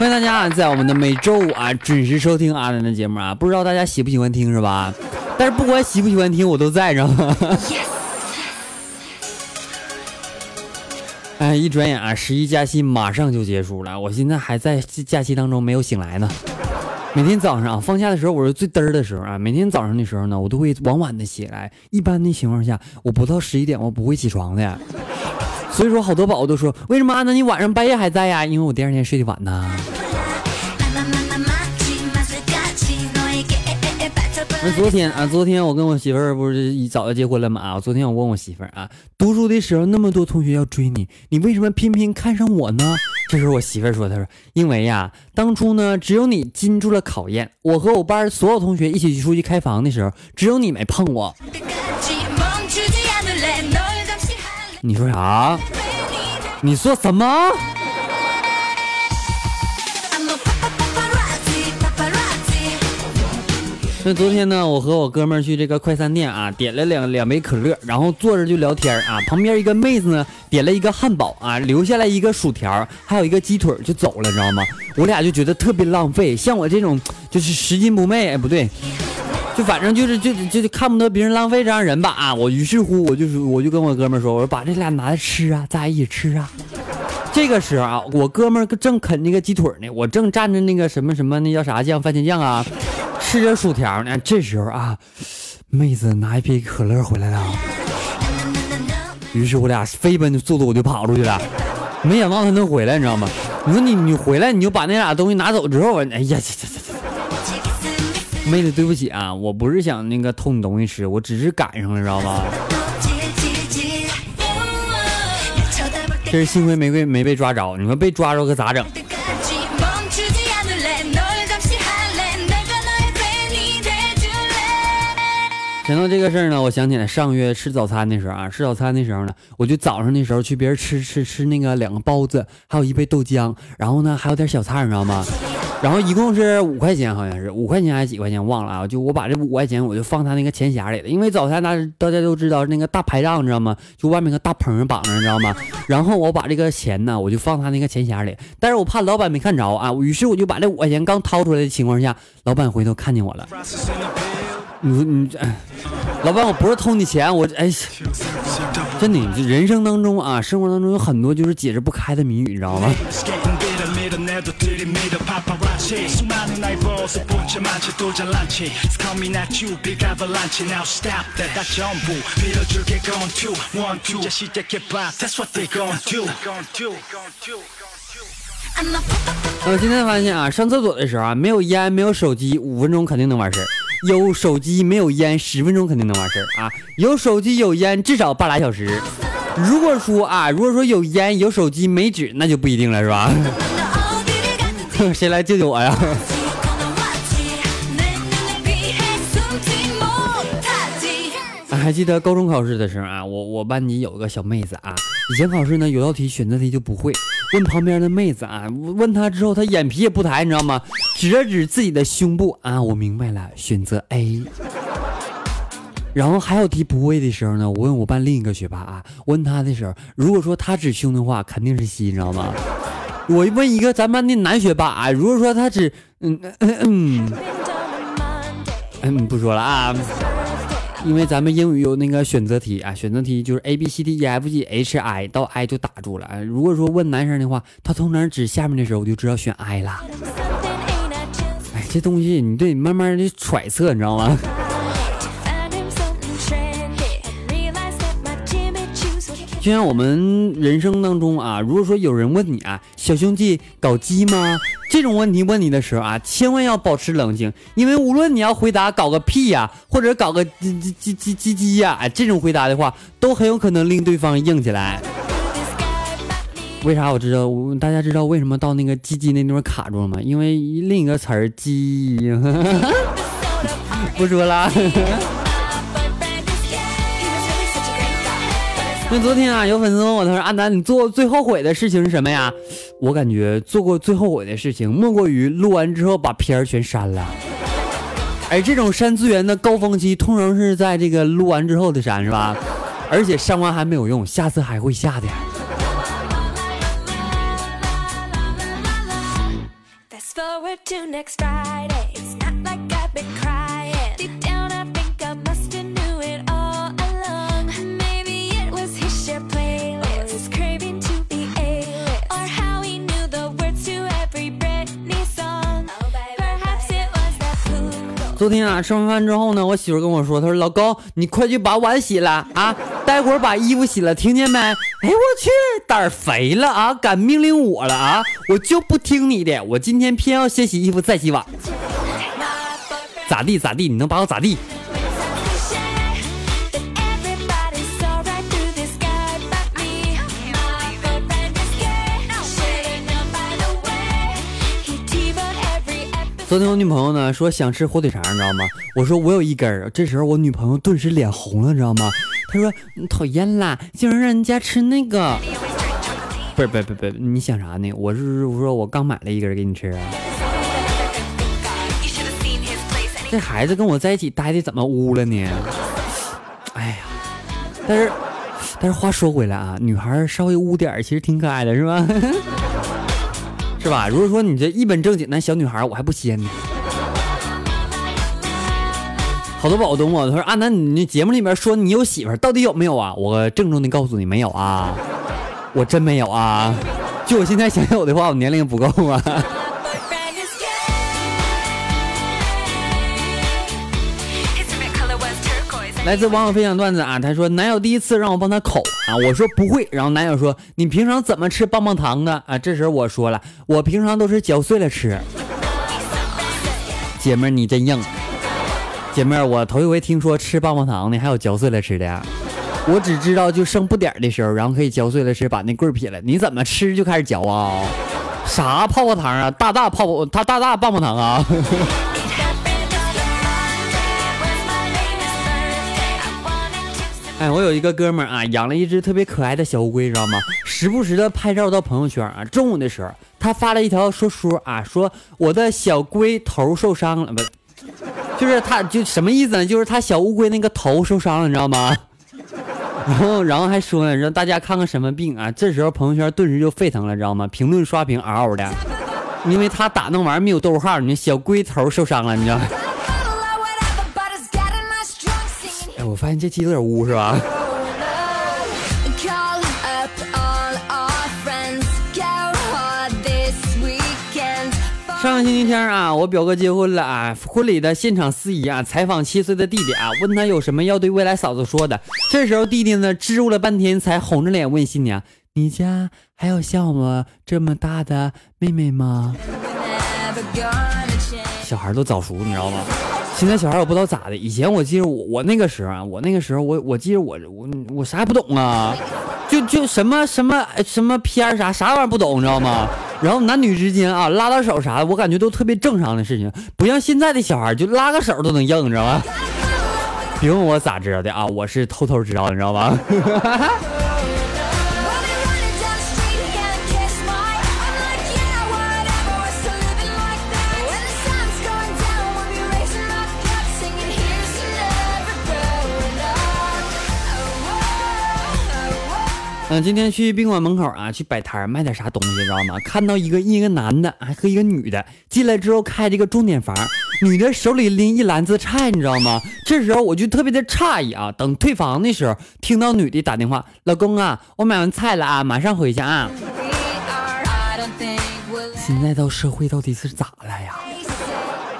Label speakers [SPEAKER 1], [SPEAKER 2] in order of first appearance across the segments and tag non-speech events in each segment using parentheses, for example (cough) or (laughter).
[SPEAKER 1] 欢迎大家啊在我们的每周五啊准时收听阿南的节目啊，不知道大家喜不喜欢听是吧？但是不管喜不喜欢听，我都在，知道吗？哎，一转眼啊，十一假期马上就结束了，我现在还在假期当中没有醒来呢。每天早上放假的时候，我是最嘚儿的时候啊。每天早上的时候呢，我都会晚晚的起来。一般的情况下，我不到十一点我不会起床的。所以说，好多宝宝都说，为什么阿南你晚上半夜还在呀？因为我第二天睡得晚呢。那昨天啊，昨天我跟我媳妇儿不是早就结婚了嘛啊！昨天我问我媳妇儿啊，读书的时候那么多同学要追你，你为什么偏偏看上我呢？这时候我媳妇儿说，她说因为呀，当初呢只有你经住了考验，我和我班所有同学一起出去开房的时候，只有你没碰我。你说啥？你说什么？那昨天呢，我和我哥们儿去这个快餐店啊，点了两两杯可乐，然后坐着就聊天啊。旁边一个妹子呢，点了一个汉堡啊，留下来一个薯条，还有一个鸡腿就走了，知道吗？我俩就觉得特别浪费。像我这种就是拾金不昧，哎，不对，就反正就是就就就看不得别人浪费这样人吧啊。我于是乎我就是我就跟我哥们说，我说把这俩拿来吃啊，咱俩一起吃啊。这个时候啊，我哥们正啃那个鸡腿呢，我正蘸着那个什么什么那叫啥酱，番茄酱啊。吃着薯条呢，这时候啊，妹子拿一瓶可乐回来了。于是我俩飞奔的速度我就跑出去了，没想到他能回来，你知道吗？你说你你回来你就把那俩东西拿走之后，哎呀，这这这，妹子对不起啊，我不是想那个偷你东西吃，我只是赶上了，知道吗？这是幸亏没被没被抓着，你说被抓着可咋整？想到这个事儿呢，我想起来上个月吃早餐的时候啊，吃早餐的时候呢，我就早上的时候去别人吃吃吃那个两个包子，还有一杯豆浆，然后呢还有点小菜，你知道吗？然后一共是五块钱，好像是五块钱还是几块钱，忘了啊。就我把这五块钱我就放他那个钱匣里了，因为早餐大大家都知道那个大排档，你知道吗？就外面个大棚绑着，你知道吗？然后我把这个钱呢，我就放他那个钱匣里，但是我怕老板没看着啊，于是我就把这五块钱刚掏出来的情况下，老板回头看见我了。你说你这，老板，我不是偷你钱，我哎，真的，人生当中啊，生活当中有很多就是解释不开的谜语，你知道吗？我今天发现啊，上厕所的时候啊，没有烟，没有手机，五分钟肯定能完事儿。有手机没有烟，十分钟肯定能完事儿啊！有手机有烟，至少半拉小时。如果说啊，如果说有烟有手机没纸，那就不一定了，是吧？(laughs) 谁来救救我呀？还记得高中考试的时候啊，我我班级有个小妹子啊，以前考试呢有道题选择题就不会，问旁边的妹子啊，问她之后她眼皮也不抬，你知道吗？指了指自己的胸部啊，我明白了，选择 A。然后还有题不会的时候呢，我问我班另一个学霸啊，问他的时候，如果说他指胸的话，肯定是 C，你知道吗？我问一个咱班的男学霸啊，如果说他指嗯嗯嗯嗯，不说了啊。因为咱们英语有那个选择题啊，选择题就是 A B C D E F G H I 到 I 就打住了啊。如果说问男生的话，他通常指下面的时候，我就知道选 I 了。哎，这东西你得慢慢的揣测，你知道吗？就像我们人生当中啊，如果说有人问你啊，小兄弟搞基吗？这种问题问你的时候啊，千万要保持冷静，因为无论你要回答搞个屁呀，或者搞个叽叽叽叽叽叽呀，哎，这种回答的话，都很有可能令对方硬起来。为啥我知道？大家知道为什么到那个鸡鸡那地方卡住了吗？因为另一个词儿鸡。(laughs) 不说了。那昨天啊，有粉丝问我，他说：“阿南，你做过最后悔的事情是什么呀？”我感觉做过最后悔的事情，莫过于录完之后把片儿全删了。而这种删资源的高峰期，通常是在这个录完之后的删，是吧？而且删完还没有用，下次还会下的。昨天啊，吃完饭之后呢，我媳妇跟我说：“她说老公，你快去把碗洗了啊，待会儿把衣服洗了，听见没？”哎，我去，胆儿肥了啊，敢命令我了啊，我就不听你的，我今天偏要先洗衣服再洗碗，咋地咋地，你能把我咋地？昨天我女朋友呢说想吃火腿肠，你知道吗？我说我有一根儿。这时候我女朋友顿时脸红了，你知道吗？她说讨厌啦，竟然让人家吃那个。不是，不不不，你想啥呢？我是我说我刚买了一根给你吃啊。这孩子跟我在一起待的怎么污了呢？哎呀，但是但是话说回来啊，女孩稍微污点其实挺可爱的，是吧？是吧？如果说你这一本正经的小女孩，我还不稀罕呢。好多宝都问我，他说啊，那，你那节目里面说你有媳妇，到底有没有啊？我郑重的告诉你，没有啊，我真没有啊。就我现在想有的话，我年龄不够啊。来自网友分享段子啊，他说男友第一次让我帮他口啊，我说不会，然后男友说你平常怎么吃棒棒糖的啊？这时候我说了，我平常都是嚼碎了吃。姐妹儿你真硬，姐妹儿我头一回听说吃棒棒糖的还有嚼碎了吃的呀，我只知道就剩不点的时候，然后可以嚼碎了吃，把那棍儿撇了。你怎么吃就开始嚼啊？啥泡泡糖啊？大大泡泡，他大大棒棒糖啊？(laughs) 哎，我有一个哥们儿啊，养了一只特别可爱的小乌龟，知道吗？时不时的拍照到朋友圈啊。中午的时候，他发了一条说说啊，说我的小龟头受伤了，不，就是他就什么意思呢？就是他小乌龟那个头受伤了，你知道吗？(laughs) 然后，然后还说呢，让大家看看什么病啊？这时候朋友圈顿时就沸腾了，知道吗？评论刷屏嗷嗷的，因为他打那玩意儿没有逗号，你小龟头受伤了，你知道吗。我发现这期有点污，是吧？上个星期天啊，我表哥结婚了啊，婚礼的现场司仪啊，采访七岁的弟弟啊，问他有什么要对未来嫂子说的。这时候弟弟呢，支吾了半天，才红着脸问新娘：“你家还有像我这么大的妹妹吗？”小孩都早熟，你知道吗？现在小孩我不知道咋的，以前我记得我我那个时候啊，我那个时候我我记得我我我啥也不懂啊，就就什么什么什么片啥啥玩意儿不懂，你知道吗？然后男女之间啊拉拉手啥的，我感觉都特别正常的事情，不像现在的小孩就拉个手都能硬，你知道吗？(laughs) 别问我咋知道的啊，我是偷偷知道，你知道吗？(laughs) 嗯，今天去宾馆门口啊，去摆摊卖点啥东西，知道吗？看到一个一个男的还和一个女的进来之后开这个钟点房，女的手里拎一篮子菜，你知道吗？这时候我就特别的诧异啊。等退房的时候，听到女的打电话：“老公啊，我买完菜了啊，马上回去啊。”现在到社会到底是咋了呀？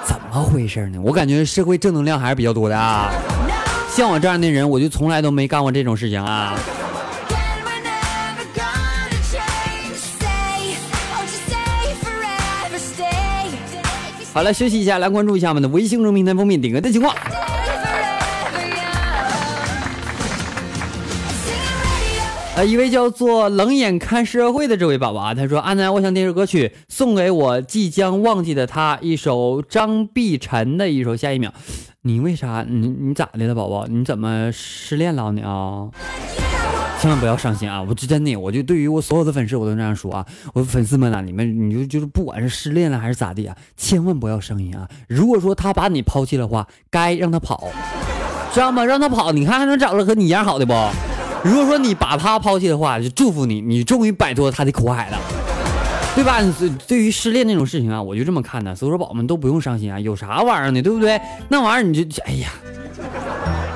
[SPEAKER 1] 怎么回事呢？我感觉社会正能量还是比较多的啊。像我这样的人，我就从来都没干过这种事情啊。好了，休息一下，来关注一下我们的微信公众平台封面点歌的情况。
[SPEAKER 2] 呃，一位叫做冷眼看社会的这位宝宝啊，他说：“阿南，我想点首歌曲送给我即将忘记的他，一首张碧晨的一首《下一秒》。你为啥？你你咋的了，宝宝？你怎么失恋了你？啊？千万不要伤心啊！我就真的，我就对于我所有的粉丝，我都这样说啊！我粉丝们啊，你们你就就是不管是失恋了还是咋地啊，千万不要伤心啊！如果说他把你抛弃的话，该让他跑，知道吗？让他跑，你看还能找个和你一样好的不？”如果说你把他抛弃的话，就祝福你，你终于摆脱他的苦海了，对吧？对于失恋那种事情啊，我就这么看的。所以说，宝宝们都不用伤心啊，有啥玩意儿呢？对不对？那玩意儿你就，哎呀，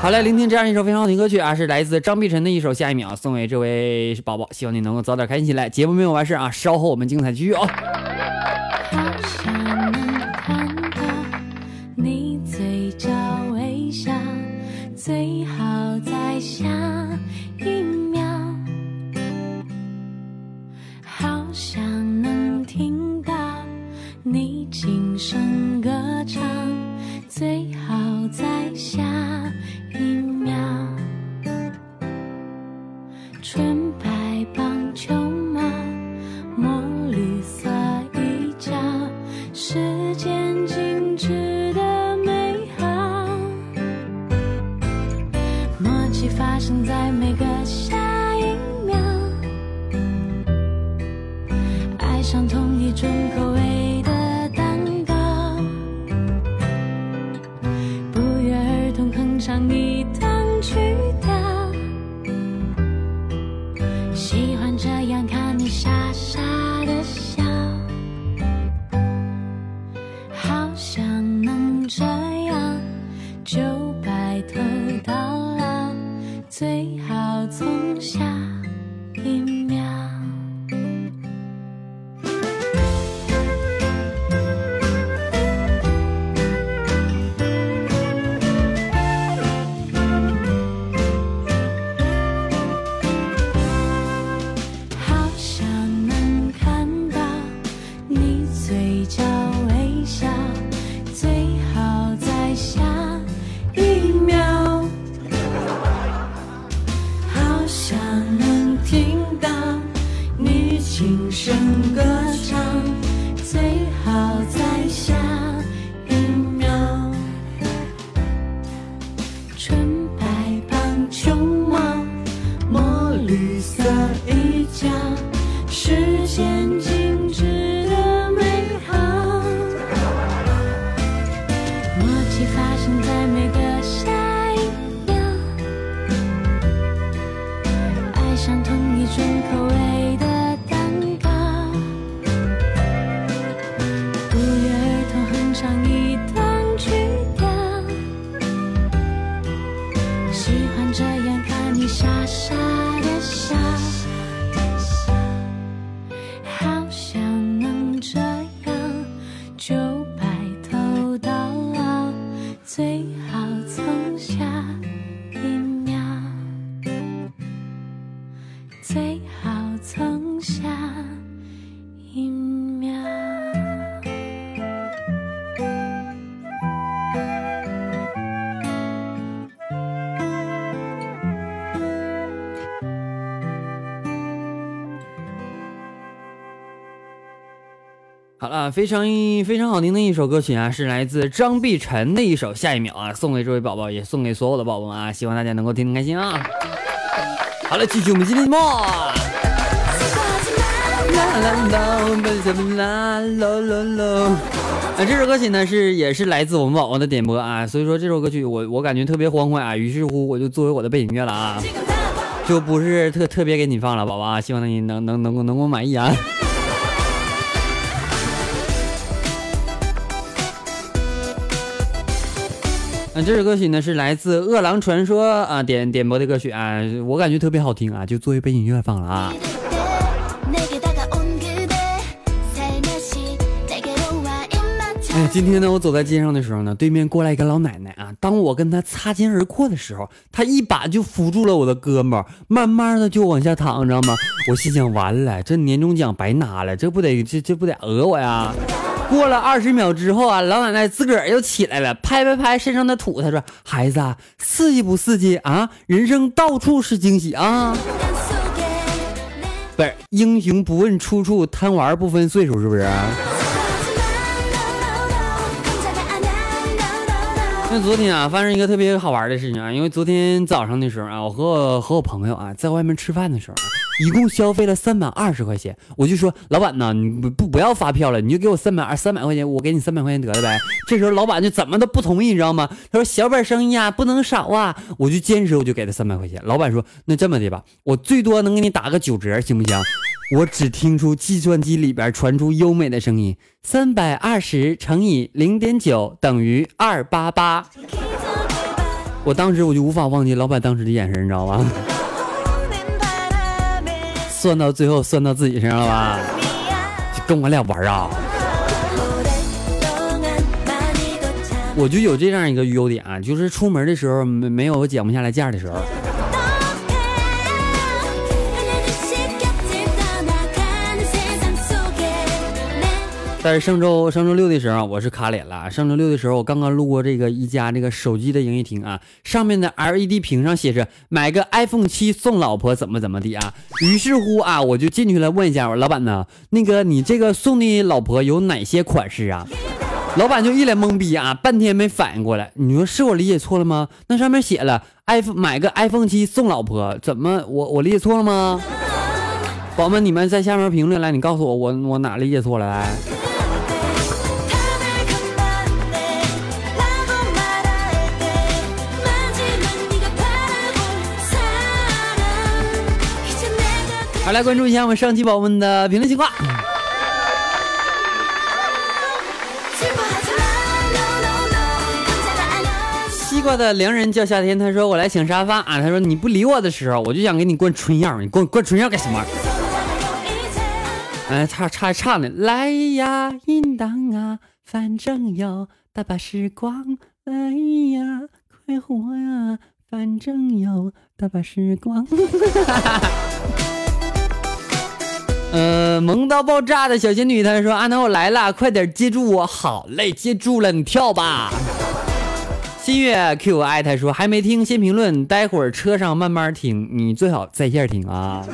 [SPEAKER 2] 好嘞，聆听这样一首非常好听歌曲啊，是来自张碧晨的一首《下一秒》，送给这位宝宝，希望你能够早点开心起来。节目没有完事啊，稍后我们精彩继续啊。奇发生在每个。好了，非常非常好听的一首歌曲啊，是来自张碧晨的一首《下一秒》啊，送给这位宝宝，也送给所有的宝宝们啊，希望大家能够听听开心啊。好了，继续我们今天的节目。啦啦啦啦啦啦！啊，这首歌曲呢是也是来自我们宝宝的点播啊，所以说这首歌曲我我感觉特别欢快啊，于是乎我就作为我的背景乐了啊，就不是特特别给你放了，宝宝啊，希望你能能能够能够满意啊。啊，这首歌曲呢是来自《饿狼传说》啊点点播的歌曲啊，我感觉特别好听啊，就作为背景音乐放了啊。哎，今天呢，我走在街上的时候呢，对面过来一个老奶奶啊，当我跟她擦肩而过的时候，她一把就扶住了我的胳膊，慢慢的就往下躺，知道吗？我心想，完了，这年终奖白拿了，这不得这这不得讹我呀？过了二十秒之后啊，老奶奶自个儿又起来了，拍拍拍身上的土，她说：“孩子，啊刺激不刺激啊？人生到处是惊喜啊！”
[SPEAKER 1] 不是英雄不问出处，贪玩不分岁数，是不是？那昨天啊，发生一个特别好玩的事情啊，因为昨天早上的时候啊，我和我和我朋友啊在外面吃饭的时候，一共消费了三百二十块钱，我就说老板呢，你不不不要发票了，你就给我三百二三百块钱，我给你三百块钱得了呗。这时候老板就怎么都不同意，你知道吗？他说小本生意啊，不能少啊，我就坚持，我就给他三百块钱。老板说那这么的吧，我最多能给你打个九折，行不行？我只听出计算机里边传出优美的声音：三百二十乘以零点九等于二八八。我当时我就无法忘记老板当时的眼神，你知道吗？算到最后算到自己身上了吧？就跟我俩玩啊！我就有这样一个优点，就是出门的时候没没有减不下来价的时候。但是上周上周六的时候，我是卡脸了。上周六的时候，我刚刚路过这个一家这个手机的营业厅啊，上面的 LED 屏上写着买个 iPhone 七送老婆怎么怎么的啊。于是乎啊，我就进去了问一下我说老板呢，那个你这个送的老婆有哪些款式啊？老板就一脸懵逼啊，半天没反应过来。你说是我理解错了吗？那上面写了 iPhone 买个 iPhone 七送老婆，怎么我我理解错了吗？宝宝们，你们在下面评论来，你告诉我我我哪理解错了来？好，来关注一下我们上期宝宝们的评论情况。西瓜的良人叫夏天，他说我来请沙发啊，他说你不理我的时候，我就想给你灌春药，你灌灌春药干什么？哎，差差差呢，来呀，应当啊，反正有大把时光，来呀，快活呀，反正有大把时光。哈哈哈萌到爆炸的小仙女，她说：“阿南，我来了，快点接住我。”好嘞，接住了，你跳吧。新月 Q I，他说：“还没听，先评论，待会儿车上慢慢听，你最好在线听啊。”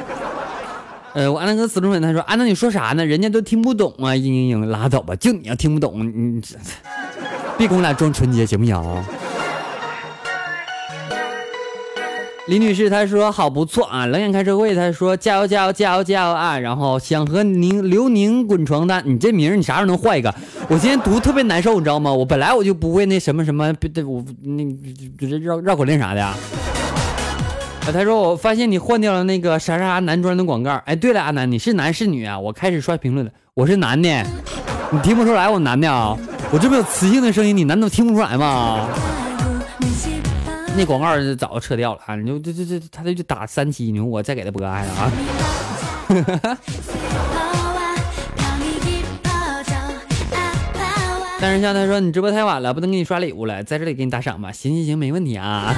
[SPEAKER 1] 呃，我阿南哥死忠粉，他说：“阿南，你说啥呢？人家都听不懂啊！”嘤嘤嘤，拉倒吧，就你要听不懂，你 (laughs) 别跟我俩装纯洁，行不行？李女士她说好不错啊，冷眼看社会。她说加油加油加油加油啊！然后想和宁刘宁滚床单，你这名你啥时候能换一个？我今天读特别难受，你知道吗？我本来我就不会那什么什么，我那绕绕口令啥的。啊，他说我发现你换掉了那个啥啥男装的广告。哎，对了，阿南你是男是女啊？我开始刷评论了，我是男的，你听不出来我男的啊？我这么有磁性的声音，你难道听不出来吗？那广告早就撤掉了啊！你就这这这，他这就打三期，你说我再给他播还啊？(laughs) 但是像他说你直播太晚了，不能给你刷礼物了，在这里给你打赏吧。行行行，没问题啊。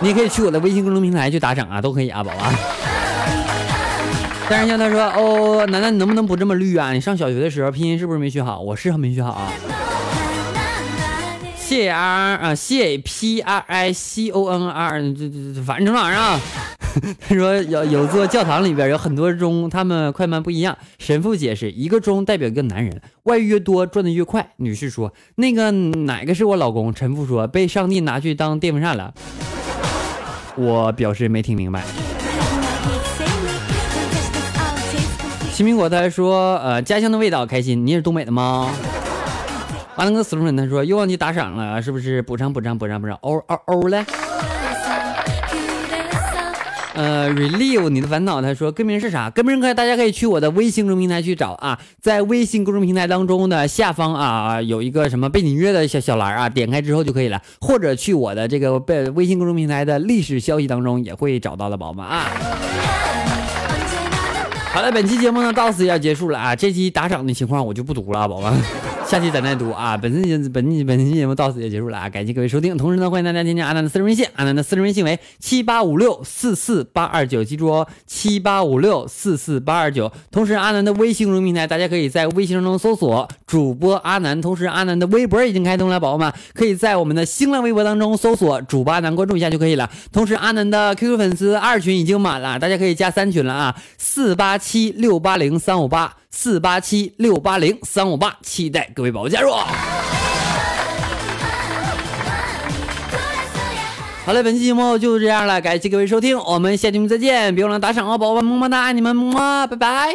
[SPEAKER 1] 你也可以去我的微信公众平台去打赏啊，都可以啊，宝宝。但是像他说哦，楠楠你能不能不这么绿啊？你上小学的时候拼音是不是没学好？我是没学好啊。C R 啊 A P R I C O N R，这这这，反正成哪儿啊？(laughs) 他说有有座教堂里边有很多钟，他们快慢不一样。神父解释，一个钟代表一个男人，外遇越多转的越快。女士说，那个哪个是我老公？神父说，被上帝拿去当电风扇了。我表示没听明白。新苹果他说，呃，家乡的味道开心。你也是东北的吗？完了个死忠粉，他说又忘记打赏了，是不是补偿补偿补偿补偿？哦哦哦嘞？呃，relieve 你的烦恼，他说歌名是啥？歌名可以大家可以去我的微信公众平台去找啊，在微信公众平台当中的下方啊有一个什么背景音乐的小小栏啊，点开之后就可以了，或者去我的这个背微信公众平台的历史消息当中也会找到的，宝宝们啊。好了，本期节目呢到此要结束了啊，这期打赏的情况我就不读了，宝宝们。下期咱再读啊！本次节本期本期节目到此就结束了啊！感谢各位收听，同时呢，欢迎大家添加阿南的私人微信，阿南的私人微信为七八五六四四八二九，记住哦，七八五六四四八二九。同时，阿南的微信公众平台，大家可以在微信中搜索主播阿南，同时阿南的微博已经开通了，宝宝们可以在我们的新浪微博当中搜索主播阿南，关注一下就可以了。同时，阿南的 QQ 粉丝二群已经满了，大家可以加三群了啊，四八七六八零三五八。四八七六八零三五八，期待各位宝宝加入。好了，本期节目就是这样了，感谢各位收听，我们下期节目再见，别忘了打赏哦，宝宝们么么哒，爱你们么，拜拜。